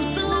I'm so